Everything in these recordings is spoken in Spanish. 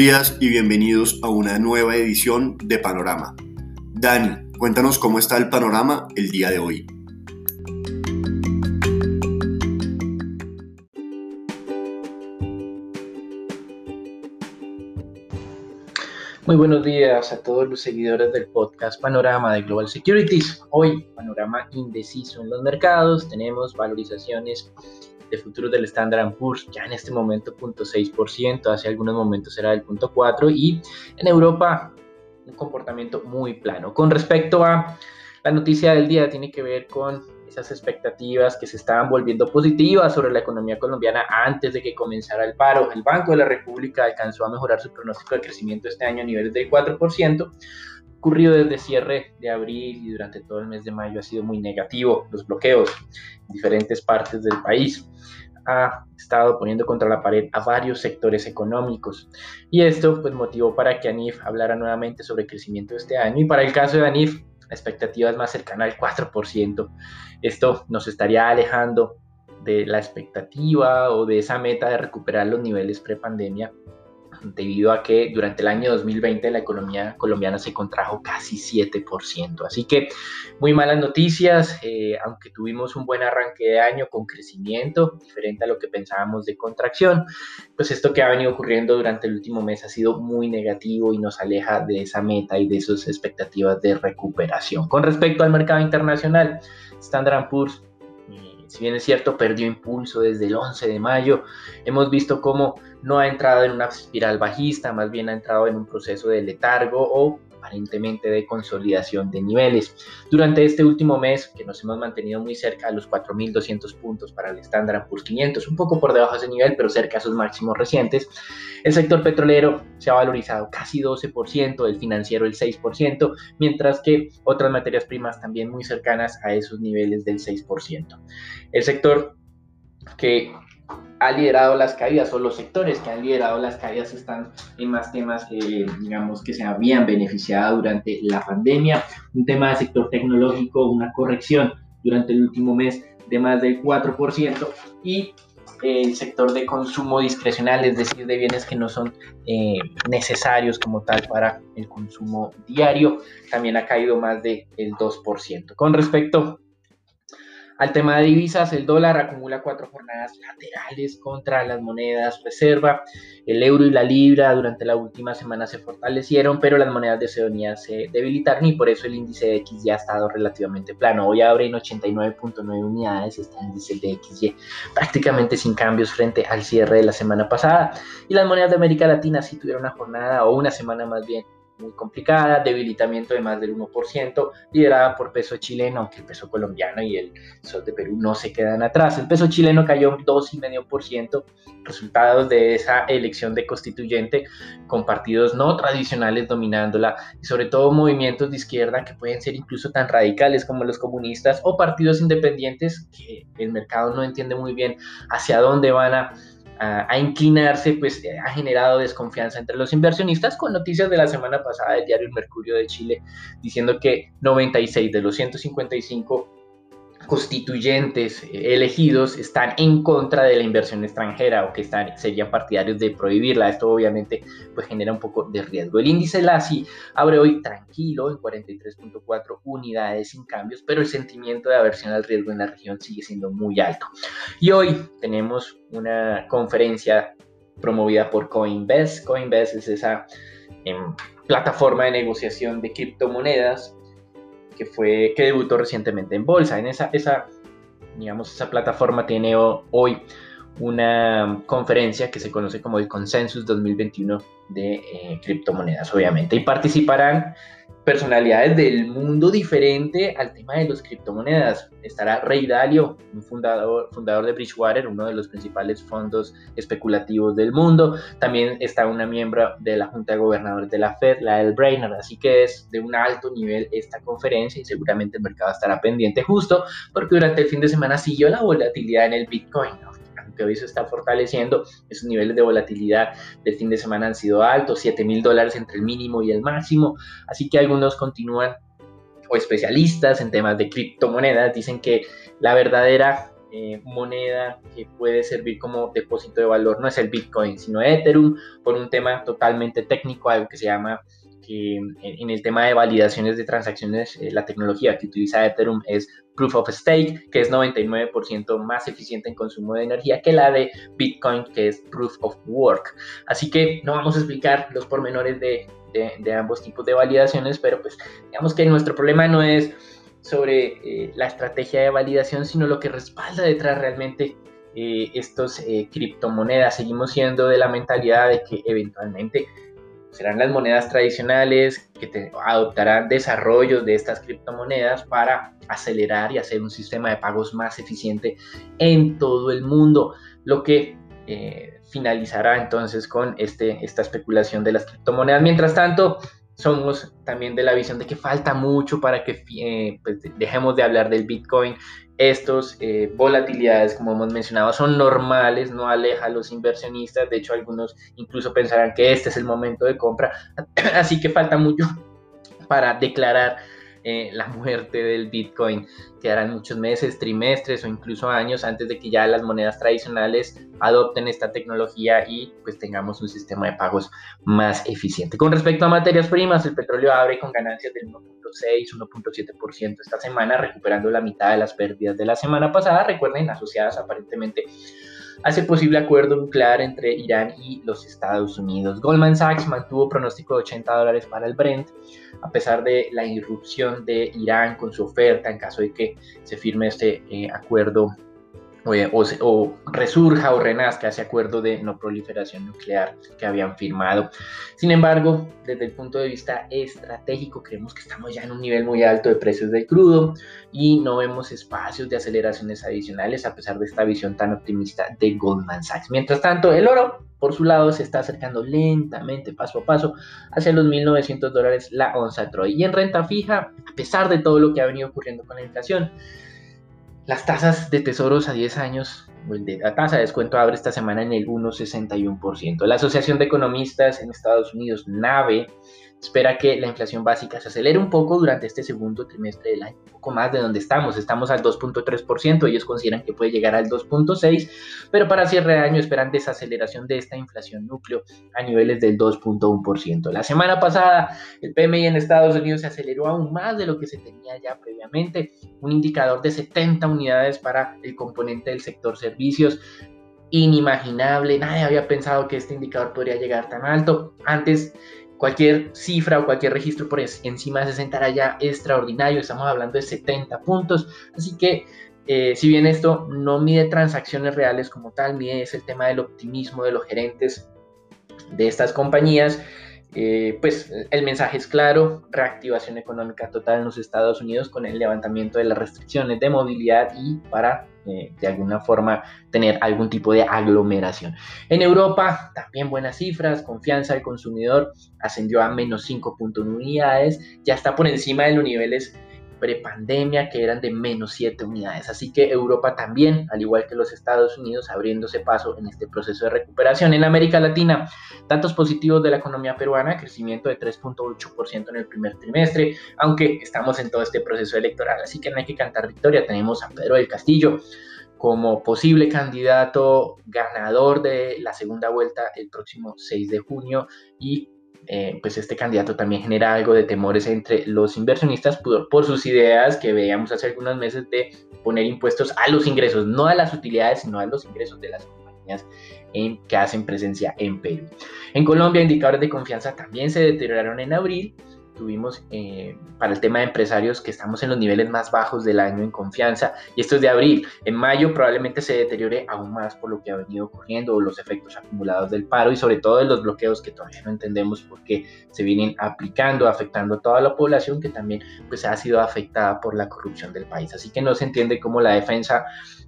Buenos días y bienvenidos a una nueva edición de Panorama. Dani, cuéntanos cómo está el panorama el día de hoy. Muy buenos días a todos los seguidores del podcast Panorama de Global Securities. Hoy, panorama indeciso en los mercados, tenemos valorizaciones de futuros del Standard Poor's ya en este momento 0.6%, hace algunos momentos era del 0.4% y en Europa un comportamiento muy plano. Con respecto a la noticia del día tiene que ver con esas expectativas que se estaban volviendo positivas sobre la economía colombiana antes de que comenzara el paro. El Banco de la República alcanzó a mejorar su pronóstico de crecimiento este año a niveles del 4%, ocurrido desde cierre de abril y durante todo el mes de mayo ha sido muy negativo. Los bloqueos en diferentes partes del país ha estado poniendo contra la pared a varios sectores económicos. Y esto pues motivó para que ANIF hablara nuevamente sobre el crecimiento de este año. Y para el caso de ANIF, la expectativa es más cercana al 4%. Esto nos estaría alejando de la expectativa o de esa meta de recuperar los niveles prepandemia debido a que durante el año 2020 la economía colombiana se contrajo casi 7%. Así que muy malas noticias, eh, aunque tuvimos un buen arranque de año con crecimiento, diferente a lo que pensábamos de contracción, pues esto que ha venido ocurriendo durante el último mes ha sido muy negativo y nos aleja de esa meta y de sus expectativas de recuperación. Con respecto al mercado internacional, Standard Poor's si bien es cierto, perdió impulso desde el 11 de mayo, hemos visto cómo no ha entrado en una espiral bajista, más bien ha entrado en un proceso de letargo o aparentemente de consolidación de niveles. Durante este último mes, que nos hemos mantenido muy cerca de los 4.200 puntos para el Standard Poor's 500, un poco por debajo de ese nivel, pero cerca a sus máximos recientes, el sector petrolero se ha valorizado casi 12%, el financiero el 6%, mientras que otras materias primas también muy cercanas a esos niveles del 6%. El sector que ha liderado las caídas o los sectores que han liderado las caídas están en más temas que digamos que se habían beneficiado durante la pandemia, un tema del sector tecnológico, una corrección durante el último mes de más del 4% y el sector de consumo discrecional, es decir, de bienes que no son eh, necesarios como tal para el consumo diario, también ha caído más del 2%. Con respecto al tema de divisas, el dólar acumula cuatro jornadas laterales contra las monedas reserva. El euro y la libra durante la última semana se fortalecieron, pero las monedas de Oceanía se debilitaron y por eso el índice de XY ha estado relativamente plano. Hoy abre en 89.9 unidades este índice de XY prácticamente sin cambios frente al cierre de la semana pasada. Y las monedas de América Latina sí tuvieron una jornada o una semana más bien muy complicada, debilitamiento de más del 1%, liderada por peso chileno, aunque el peso colombiano y el sol de Perú no se quedan atrás. El peso chileno cayó 2,5%, resultados de esa elección de constituyente con partidos no tradicionales dominándola y sobre todo movimientos de izquierda que pueden ser incluso tan radicales como los comunistas o partidos independientes que el mercado no entiende muy bien hacia dónde van a a, inclinarse, pues eh, ha generado desconfianza entre los inversionistas con noticias de la semana pasada del diario El Mercurio de Chile diciendo que 96 de los 155 constituyentes elegidos están en contra de la inversión extranjera o que están, serían partidarios de prohibirla. Esto obviamente pues genera un poco de riesgo. El índice LASI abre hoy tranquilo en 43.4 unidades sin cambios, pero el sentimiento de aversión al riesgo en la región sigue siendo muy alto. Y hoy tenemos una conferencia promovida por Coinbase. Coinbase es esa em, plataforma de negociación de criptomonedas que, fue, que debutó recientemente en bolsa. En esa, esa, digamos, esa plataforma tiene hoy una conferencia que se conoce como el Consensus 2021 de eh, criptomonedas, obviamente, y participarán personalidades del mundo diferente al tema de las criptomonedas. Estará Rey Dalio, un fundador, fundador de Bridgewater, uno de los principales fondos especulativos del mundo. También está una miembro de la Junta de Gobernadores de la Fed, la El Brainerd. Así que es de un alto nivel esta conferencia y seguramente el mercado estará pendiente justo porque durante el fin de semana siguió la volatilidad en el Bitcoin que hoy se está fortaleciendo, esos niveles de volatilidad del fin de semana han sido altos, 7 mil dólares entre el mínimo y el máximo, así que algunos continúan o especialistas en temas de criptomonedas dicen que la verdadera eh, moneda que puede servir como depósito de valor no es el Bitcoin, sino Ethereum, por un tema totalmente técnico, algo que se llama que en el tema de validaciones de transacciones, eh, la tecnología que utiliza Ethereum es Proof of Stake, que es 99% más eficiente en consumo de energía que la de Bitcoin, que es Proof of Work. Así que no vamos a explicar los pormenores de, de, ambos tipos de validaciones, pero pues digamos que nuestro problema no es sobre eh, la estrategia de validación, sino lo que respalda detrás realmente eh, estos criptomonedas. Seguimos siendo de la mentalidad de que eventualmente serán las monedas tradicionales que adoptarán desarrollos de estas criptomonedas para acelerar y hacer un sistema de pagos más eficiente en todo el mundo, lo que eh, finalizará entonces con este, esta especulación de las criptomonedas. Mientras tanto, somos también de la visión de que falta mucho para que eh, pues, dejemos de hablar del Bitcoin. Estos eh, volatilidades, como hemos mencionado, son normales, no aleja a los inversionistas. De hecho, algunos incluso pensarán que este es el momento de compra. Así que falta mucho para declarar eh, la muerte del Bitcoin. Quedarán muchos meses, trimestres o incluso años antes de que ya las monedas tradicionales adopten esta tecnología y pues tengamos un sistema de pagos más eficiente. Con respecto a materias primas, el petróleo abre con ganancias del 1.6, 1.7% esta semana, recuperando la mitad de las pérdidas de la semana pasada. Recuerden, asociadas aparentemente hace posible acuerdo nuclear entre Irán y los Estados Unidos. Goldman Sachs mantuvo pronóstico de 80 dólares para el Brent, a pesar de la irrupción de Irán con su oferta en caso de que se firme este eh, acuerdo o, resurja o renazca ese acuerdo de no proliferación nuclear que habían firmado. Sin embargo, desde el punto de vista estratégico, creemos que estamos ya en un nivel muy alto de precios del crudo y no vemos espacios de aceleraciones adicionales a pesar de esta visión tan optimista de Goldman Sachs. Mientras tanto, el oro, por su lado, se está acercando lentamente, paso a paso, hacia los 1.900 dólares la onza Troy. Y en renta fija, a pesar de todo lo que ha venido ocurriendo con la inflación, las tasas de tesoros a 10 años, la tasa de descuento abre esta semana en el 1,61%. La Asociación de Economistas en Estados Unidos, NAVE, espera que la inflación básica se acelere un poco durante este segundo trimestre del año, un poco más de donde estamos. Estamos al 2.3%, ellos consideran que puede llegar al 2.6%, pero para cierre de año esperan desaceleración de esta inflación núcleo a niveles del 2.1%. La semana pasada el PMI en Estados Unidos se aceleró aún más de lo que se tenía ya previamente, un indicador de 70 unidades para el componente del sector servicios inimaginable, nadie había pensado que este indicador podría llegar tan alto. Antes cualquier cifra o cualquier registro por encima de 60 era ya extraordinario, estamos hablando de 70 puntos, así que eh, si bien esto no mide transacciones reales como tal, mide es el tema del optimismo de los gerentes de estas compañías, eh, pues el mensaje es claro, reactivación económica total en los Estados Unidos con el levantamiento de las restricciones de movilidad y para de alguna forma tener algún tipo de aglomeración. En Europa también buenas cifras, confianza del consumidor ascendió a menos 5.1 unidades, ya está por encima de los niveles prepandemia que eran de menos 7 unidades. Así que Europa también, al igual que los Estados Unidos, abriéndose paso en este proceso de recuperación. En América Latina, datos positivos de la economía peruana, crecimiento de 3.8% en el primer trimestre, aunque estamos en todo este proceso electoral, así que no hay que cantar victoria. Tenemos a Pedro del Castillo como posible candidato ganador de la segunda vuelta el próximo 6 de junio y eh, pues este candidato también genera algo de temores entre los inversionistas por, sus ideas que veíamos hace algunos meses de poner impuestos a los ingresos, no a las utilidades, sino a los ingresos de las compañías en, que hacen presencia en Perú. En Colombia, indicadores de confianza también se deterioraron en abril tuvimos eh, para el tema de empresarios que estamos en los niveles más bajos del año en confianza y esto es de abril. En mayo probablemente se deteriore aún más por lo que ha venido ocurriendo o los efectos acumulados del paro y sobre todo de los bloqueos que todavía no entendemos por qué se vienen aplicando, afectando a toda la población que también pues ha sido afectada por la corrupción del país. Así que no se entiende cómo la defensa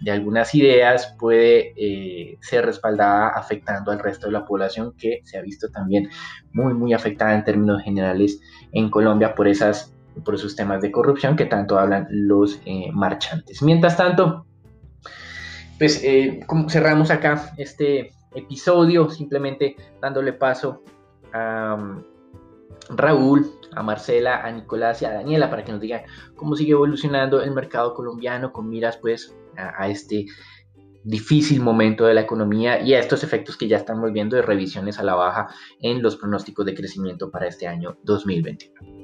de algunas ideas puede eh, ser respaldada afectando al resto de la población que se ha visto también muy muy afectada en términos generales en Colombia por esas por esos temas de corrupción que tanto hablan los eh, marchantes. Mientras tanto, pues eh, como cerramos acá este episodio, simplemente dándole paso a, Raúl, a Marcela, a Nicolás y a Daniela para que nos digan cómo sigue evolucionando el mercado colombiano con miras pues a, este difícil momento de la economía y a estos efectos que ya estamos viendo de revisiones a la baja en los pronósticos de crecimiento para este año 2021.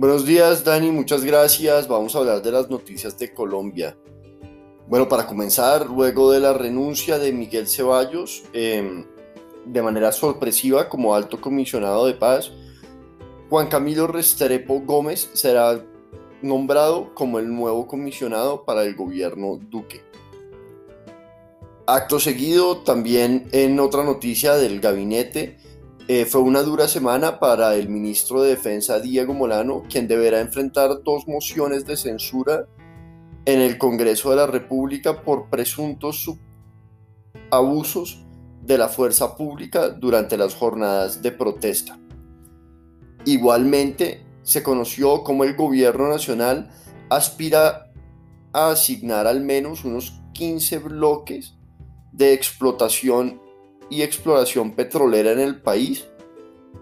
Buenos días, Dani, muchas gracias. Vamos a hablar de las noticias de Colombia. Bueno, para comenzar, luego de la renuncia de Miguel Ceballos, em, de manera sorpresiva como alto comisionado de paz, Juan Camilo Restrepo Gómez será nombrado como el nuevo comisionado para el gobierno Duque. Acto seguido, también en otra noticia del gabinete, eh, fue una dura semana para el ministro de Defensa Diego Molano, quien deberá enfrentar dos mociones de censura en el Congreso de la República por presuntos abusos de la fuerza pública durante las jornadas de protesta. Igualmente, se conoció cómo el gobierno nacional aspira a asignar al menos unos 15 bloques de explotación y exploración petrolera en el país,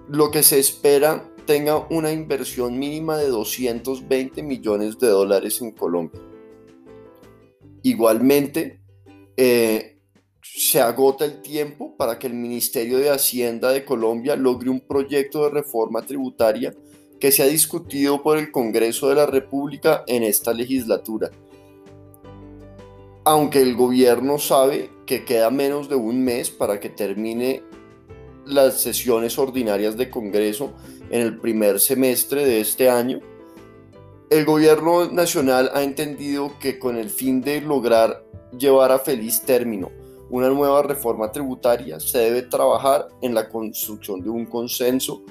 lo que se espera tenga una inversión mínima de 220 millones de dólares en Colombia. Igualmente, eh, se agota el tiempo para que el Ministerio de Hacienda de Colombia logre un proyecto de reforma tributaria que se ha discutido por el Congreso de la República en esta legislatura. Aunque el gobierno sabe que queda menos de un mes para que termine las sesiones ordinarias de Congreso en el primer semestre de este año, el gobierno nacional ha entendido que con el fin de lograr llevar a feliz término una nueva reforma tributaria, se debe trabajar en la construcción de un consenso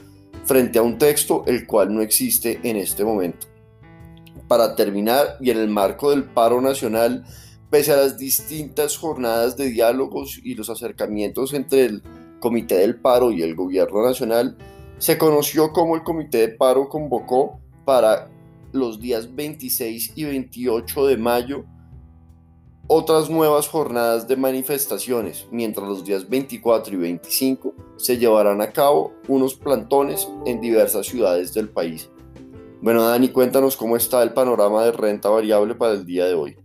frente a un texto el cual no existe en este momento. Para terminar, y en el marco del paro nacional, Pese a las distintas jornadas de diálogos y los acercamientos entre el Comité del Paro y el Gobierno Nacional, se conoció cómo el Comité de Paro convocó para los días 26 y 28 de mayo otras nuevas jornadas de manifestaciones, mientras los días 24 y 25 se llevarán a cabo unos plantones en diversas ciudades del país. Bueno, Dani, cuéntanos cómo está el panorama de renta variable para el día de hoy.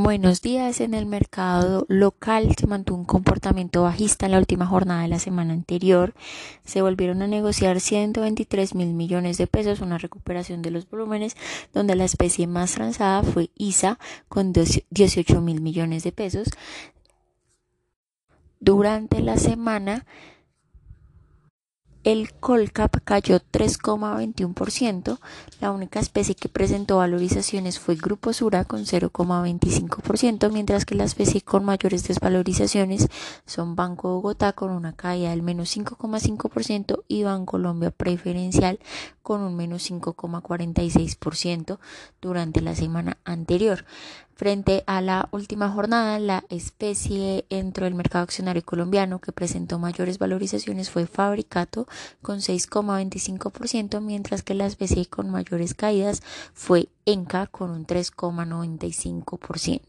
Buenos días. En el mercado local se mantuvo un comportamiento bajista en la última jornada de la semana anterior. Se volvieron a negociar 123 mil millones de pesos, una recuperación de los volúmenes, donde la especie más transada fue ISA con 18 mil millones de pesos. Durante la semana, el Colcap cayó 3,21%. La única especie que presentó valorizaciones fue Grupo Sura con 0,25%, mientras que la especie con mayores desvalorizaciones son Banco Bogotá con una caída del menos 5,5% y Colombia Preferencial con un menos 5,46% durante la semana anterior. Frente a la última jornada, la especie entró el mercado accionario colombiano que presentó mayores valorizaciones fue Fabricato con 6,25%, mientras que la especie con mayores caídas fue Enca con un 3,95%.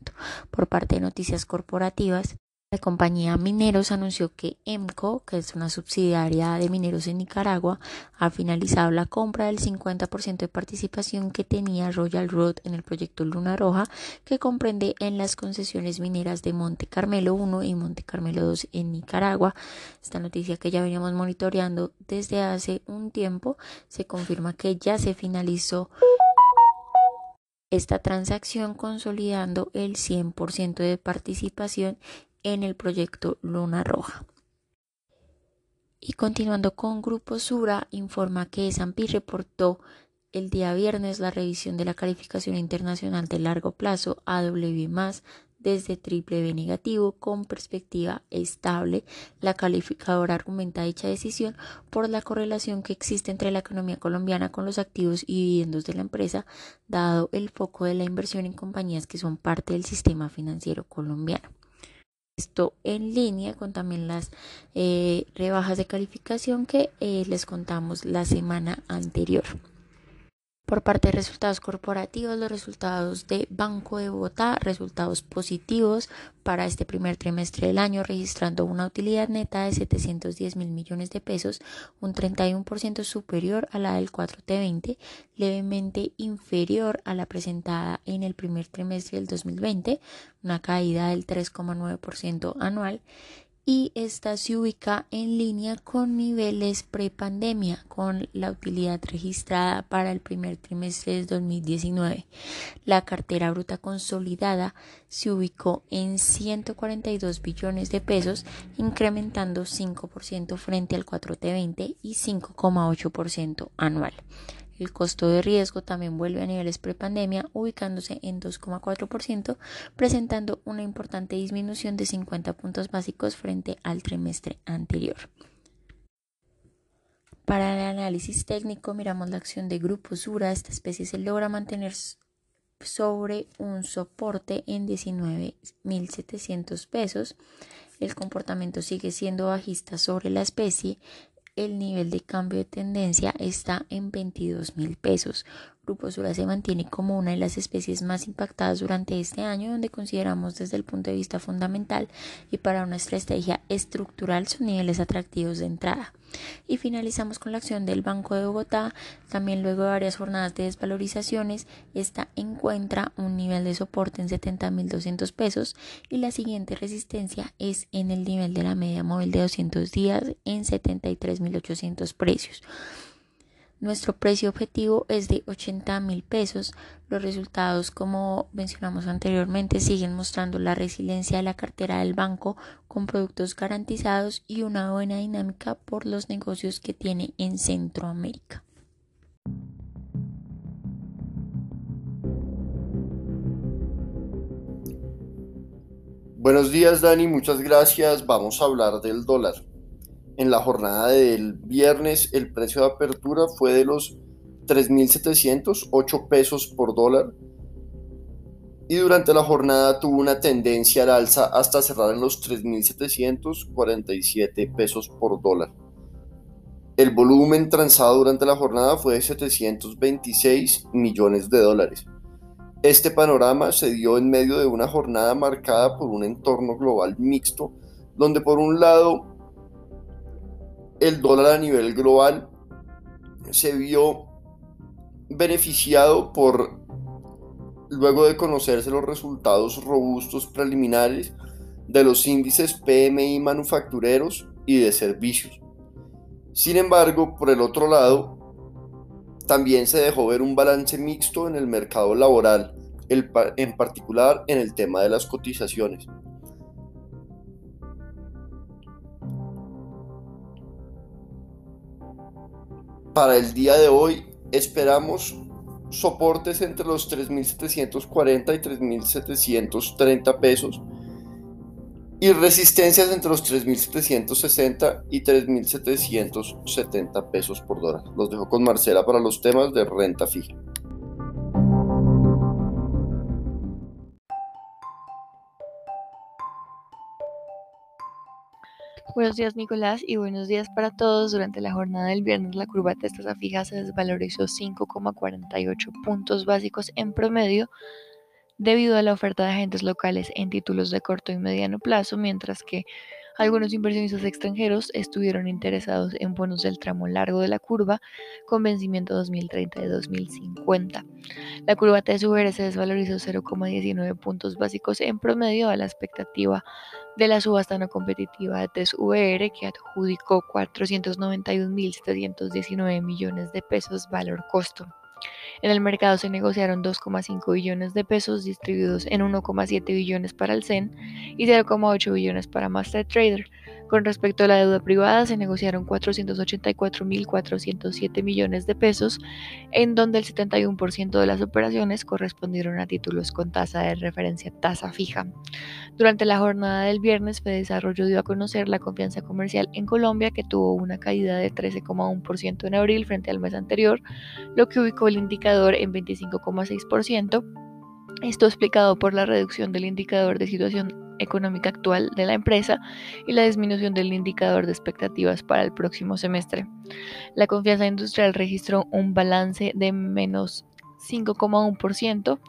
Por parte de noticias corporativas, la compañía Mineros anunció que EMCO, que es una subsidiaria de mineros en Nicaragua, ha finalizado la compra del 50% de participación que tenía Royal Road en el proyecto Luna Roja, que comprende en las concesiones mineras de Monte Carmelo 1 y Monte Carmelo 2 en Nicaragua. Esta noticia que ya veníamos monitoreando desde hace un tiempo se confirma que ya se finalizó esta transacción consolidando el 100% de participación en el proyecto Luna Roja. Y continuando con Grupo Sura, informa que S&P reportó el día viernes la revisión de la calificación internacional de largo plazo AW+, desde triple negativo con perspectiva estable. La calificadora argumenta dicha decisión por la correlación que existe entre la economía colombiana con los activos y dividendos de la empresa, dado el foco de la inversión en compañías que son parte del sistema financiero colombiano esto en línea con también las eh, rebajas de calificación que eh, les contamos la semana anterior. Por parte de resultados corporativos, los resultados de Banco de Bogotá, resultados positivos para este primer trimestre del año, registrando una utilidad neta de 710 mil millones de pesos, un 31% superior a la del 4T20, levemente inferior a la presentada en el primer trimestre del 2020, una caída del 3,9% anual y esta se ubica en línea con niveles prepandemia, con la utilidad registrada para el primer trimestre del 2019. La cartera bruta consolidada se ubicó en 142 billones de pesos, incrementando 5% frente al 4T20 y 5,8% anual. El costo de riesgo también vuelve a niveles prepandemia, ubicándose en 2,4%, presentando una importante disminución de 50 puntos básicos frente al trimestre anterior. Para el análisis técnico miramos la acción de Grupo Sura. Esta especie se logra mantener sobre un soporte en 19.700 pesos. El comportamiento sigue siendo bajista sobre la especie el nivel de cambio de tendencia está en 22 mil pesos. Grupo Sura se mantiene como una de las especies más impactadas durante este año, donde consideramos desde el punto de vista fundamental y para una estrategia estructural sus niveles atractivos de entrada. Y finalizamos con la acción del Banco de Bogotá. También luego de varias jornadas de desvalorizaciones, esta encuentra un nivel de soporte en 70.200 pesos y la siguiente resistencia es en el nivel de la media móvil de 200 días en 73.800 precios. Nuestro precio objetivo es de 80 mil pesos. Los resultados, como mencionamos anteriormente, siguen mostrando la resiliencia de la cartera del banco con productos garantizados y una buena dinámica por los negocios que tiene en Centroamérica. Buenos días Dani, muchas gracias. Vamos a hablar del dólar en la jornada del viernes el precio de apertura fue de los 3.708 pesos por dólar y durante la jornada tuvo una tendencia al alza hasta cerrar en los 3.747 pesos por dólar. El volumen transado durante la jornada fue de 726 millones de dólares. Este panorama se dio en medio de una jornada marcada por un entorno global mixto, donde por un lado el dólar a nivel global se vio beneficiado por, luego de conocerse los resultados robustos preliminares de los índices PMI manufactureros y de servicios. Sin embargo, por el otro lado, también se dejó ver un balance mixto en el mercado laboral, en particular en el tema de las cotizaciones. Para el día de hoy esperamos soportes entre los 3.740 y 3.730 pesos y resistencias entre los 3.760 y 3.770 pesos por dólar. Los dejo con Marcela para los temas de renta fija. Buenos días Nicolás y buenos días para todos. Durante la jornada del viernes la curva de tasas fija se desvalorizó 5,48 puntos básicos en promedio debido a la oferta de agentes locales en títulos de corto y mediano plazo, mientras que algunos inversionistas extranjeros estuvieron interesados en bonos del tramo largo de la curva con vencimiento 2030 y 2050. La curva TSVR se desvalorizó 0,19 puntos básicos en promedio a la expectativa de la subasta no competitiva de TSVR que adjudicó 491.719 millones de pesos valor costo. En el mercado se negociaron 2,5 billones de pesos distribuidos en 1,7 billones para el CEN y 0,8 billones para Master Trader. Con respecto a la deuda privada, se negociaron 484.407 millones de pesos, en donde el 71% de las operaciones correspondieron a títulos con tasa de referencia tasa fija. Durante la jornada del viernes, Desarrollo dio a conocer la confianza comercial en Colombia, que tuvo una caída de 13,1% en abril frente al mes anterior, lo que ubicó el indicador en 25,6%. Esto explicado por la reducción del indicador de situación económica actual de la empresa y la disminución del indicador de expectativas para el próximo semestre. La confianza industrial registró un balance de menos 5,1%,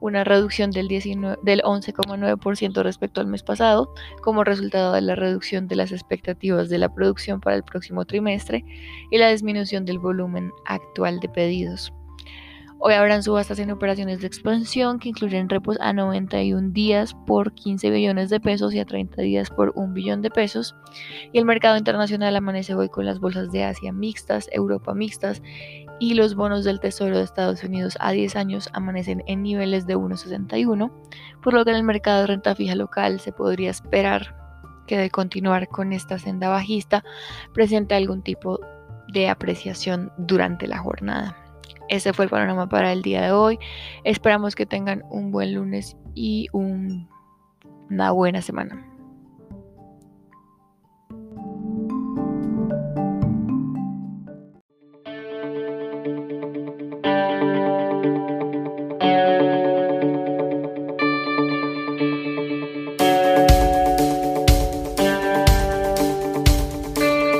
una reducción del, del 11,9% respecto al mes pasado, como resultado de la reducción de las expectativas de la producción para el próximo trimestre y la disminución del volumen actual de pedidos. Hoy habrán subastas en operaciones de expansión que incluyen repos a 91 días por 15 billones de pesos y a 30 días por 1 billón de pesos. Y el mercado internacional amanece hoy con las bolsas de Asia mixtas, Europa mixtas y los bonos del Tesoro de Estados Unidos a 10 años amanecen en niveles de 1,61, por lo que en el mercado de renta fija local se podría esperar que de continuar con esta senda bajista presente algún tipo de apreciación durante la jornada. Ese fue el panorama para el día de hoy. Esperamos que tengan un buen lunes y una buena semana.